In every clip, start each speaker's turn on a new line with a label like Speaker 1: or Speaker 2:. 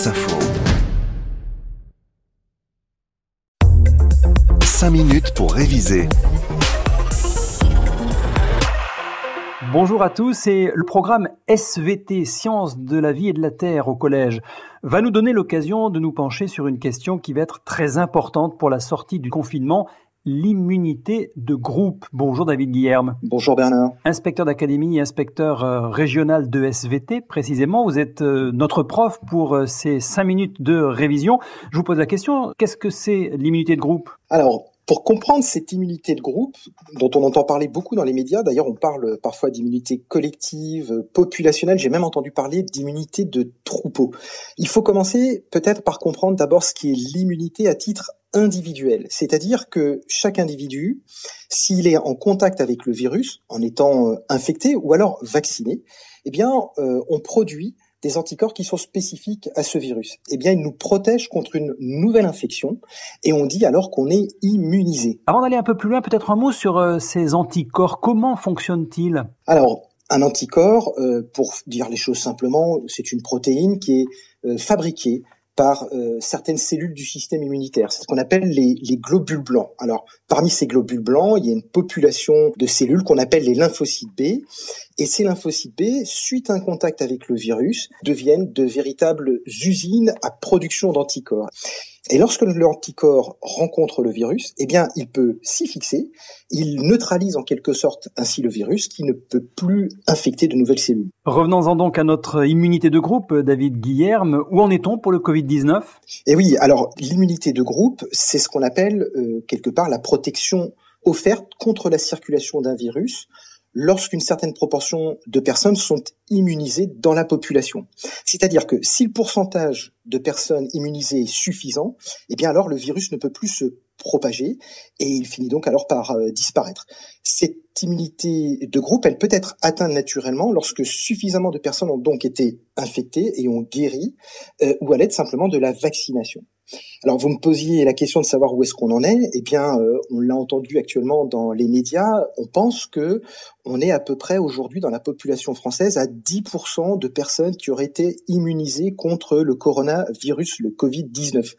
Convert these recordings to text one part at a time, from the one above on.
Speaker 1: France Info. 5 minutes pour réviser.
Speaker 2: Bonjour à tous et le programme SVT, Sciences de la vie et de la Terre au collège, va nous donner l'occasion de nous pencher sur une question qui va être très importante pour la sortie du confinement l'immunité de groupe. Bonjour David Guillerme.
Speaker 3: Bonjour Bernard.
Speaker 2: Inspecteur d'académie et inspecteur euh, régional de SVT, précisément. Vous êtes euh, notre prof pour euh, ces cinq minutes de révision. Je vous pose la question, qu'est-ce que c'est l'immunité de groupe?
Speaker 3: Alors, pour comprendre cette immunité de groupe, dont on entend parler beaucoup dans les médias, d'ailleurs on parle parfois d'immunité collective, populationnelle, j'ai même entendu parler d'immunité de troupeau. Il faut commencer peut-être par comprendre d'abord ce qui est l'immunité à titre individuel, c'est-à-dire que chaque individu, s'il est en contact avec le virus, en étant euh, infecté ou alors vacciné, eh bien, euh, on produit des anticorps qui sont spécifiques à ce virus. Eh bien, ils nous protègent contre une nouvelle infection et on dit alors qu'on est immunisé.
Speaker 2: Avant d'aller un peu plus loin, peut-être un mot sur euh, ces anticorps. Comment fonctionnent-ils?
Speaker 3: Alors, un anticorps, euh, pour dire les choses simplement, c'est une protéine qui est euh, fabriquée par certaines cellules du système immunitaire. C'est ce qu'on appelle les, les, globules blancs. Alors, parmi ces globules blancs, il y a une population de cellules qu'on appelle les lymphocytes B. Et ces lymphocytes B, suite à un contact avec le virus, deviennent de véritables usines à production d'anticorps. Et lorsque l'anticorps rencontre le virus, eh bien, il peut s'y fixer, il neutralise en quelque sorte ainsi le virus qui ne peut plus infecter de nouvelles cellules.
Speaker 2: Revenons-en donc à notre immunité de groupe, David Guillerme. Où en est-on pour le Covid-19
Speaker 3: Eh oui, alors l'immunité de groupe, c'est ce qu'on appelle euh, quelque part la protection offerte contre la circulation d'un virus lorsqu'une certaine proportion de personnes sont immunisées dans la population. C'est-à-dire que si le pourcentage de personnes immunisées est suffisant, eh bien alors le virus ne peut plus se propager et il finit donc alors par euh, disparaître. Cette immunité de groupe, elle peut être atteinte naturellement lorsque suffisamment de personnes ont donc été infectées et ont guéri euh, ou à l'aide simplement de la vaccination. Alors vous me posiez la question de savoir où est-ce qu'on en est. Eh bien, euh, on l'a entendu actuellement dans les médias. On pense que on est à peu près aujourd'hui dans la population française à 10% de personnes qui auraient été immunisées contre le coronavirus, le Covid-19.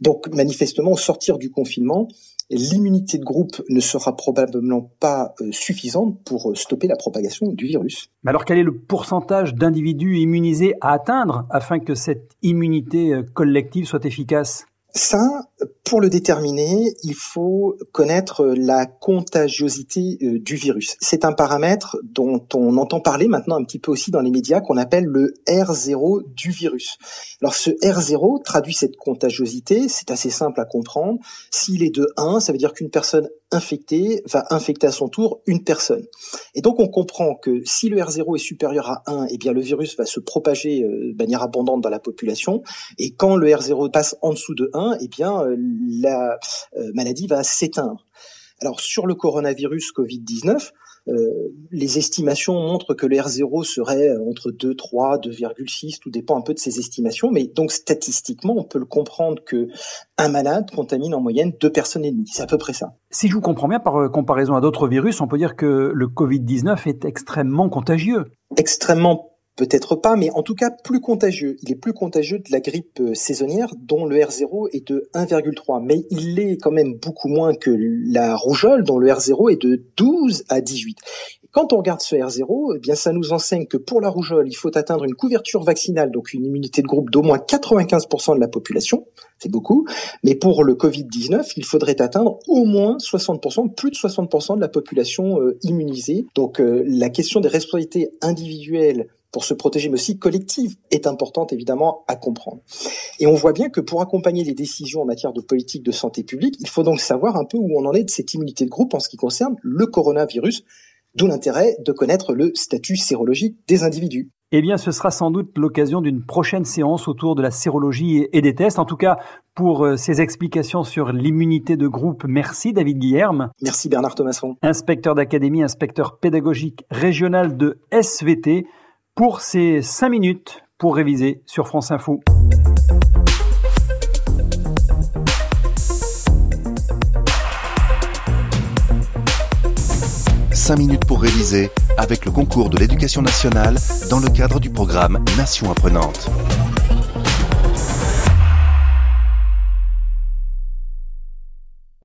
Speaker 3: Donc manifestement, au sortir du confinement, l'immunité de groupe ne sera probablement pas euh, suffisante pour euh, stopper la propagation du virus.
Speaker 2: Mais alors quel est le pourcentage d'individus immunisés à atteindre afin que cette immunité euh, collective soit efficace?
Speaker 3: Ça, pour le déterminer, il faut connaître la contagiosité euh, du virus. C'est un paramètre dont on entend parler maintenant un petit peu aussi dans les médias qu'on appelle le R0 du virus. Alors ce R0 traduit cette contagiosité, c'est assez simple à comprendre. S'il est de 1, ça veut dire qu'une personne infecté va infecter à son tour une personne. Et donc on comprend que si le R0 est supérieur à 1, eh bien le virus va se propager euh, de manière abondante dans la population. Et quand le R0 passe en dessous de 1, eh bien euh, la euh, maladie va s'éteindre. Alors sur le coronavirus Covid-19, euh, les estimations montrent que le R0 serait entre 2, 3, 2,6, tout dépend un peu de ces estimations, mais donc statistiquement, on peut le comprendre que un malade contamine en moyenne deux personnes et demie. C'est à peu près ça.
Speaker 2: Si je vous comprends bien, par comparaison à d'autres virus, on peut dire que le Covid-19 est extrêmement contagieux.
Speaker 3: Extrêmement Peut-être pas, mais en tout cas plus contagieux. Il est plus contagieux de la grippe euh, saisonnière dont le R0 est de 1,3. Mais il est quand même beaucoup moins que la rougeole dont le R0 est de 12 à 18. quand on regarde ce R0, eh bien ça nous enseigne que pour la rougeole, il faut atteindre une couverture vaccinale, donc une immunité de groupe d'au moins 95% de la population. C'est beaucoup. Mais pour le Covid-19, il faudrait atteindre au moins 60%, plus de 60% de la population euh, immunisée. Donc euh, la question des responsabilités individuelles pour se protéger, mais aussi collective, est importante évidemment à comprendre. Et on voit bien que pour accompagner les décisions en matière de politique de santé publique, il faut donc savoir un peu où on en est de cette immunité de groupe en ce qui concerne le coronavirus, d'où l'intérêt de connaître le statut sérologique des individus.
Speaker 2: Eh bien, ce sera sans doute l'occasion d'une prochaine séance autour de la sérologie et des tests. En tout cas, pour euh, ces explications sur l'immunité de groupe, merci David Guillerme.
Speaker 3: Merci Bernard Thomasson.
Speaker 2: Inspecteur d'académie, inspecteur pédagogique régional de SVT pour ces 5 minutes pour réviser sur France Info.
Speaker 1: Cinq minutes pour réviser avec le concours de l'éducation nationale dans le cadre du programme Nation apprenante.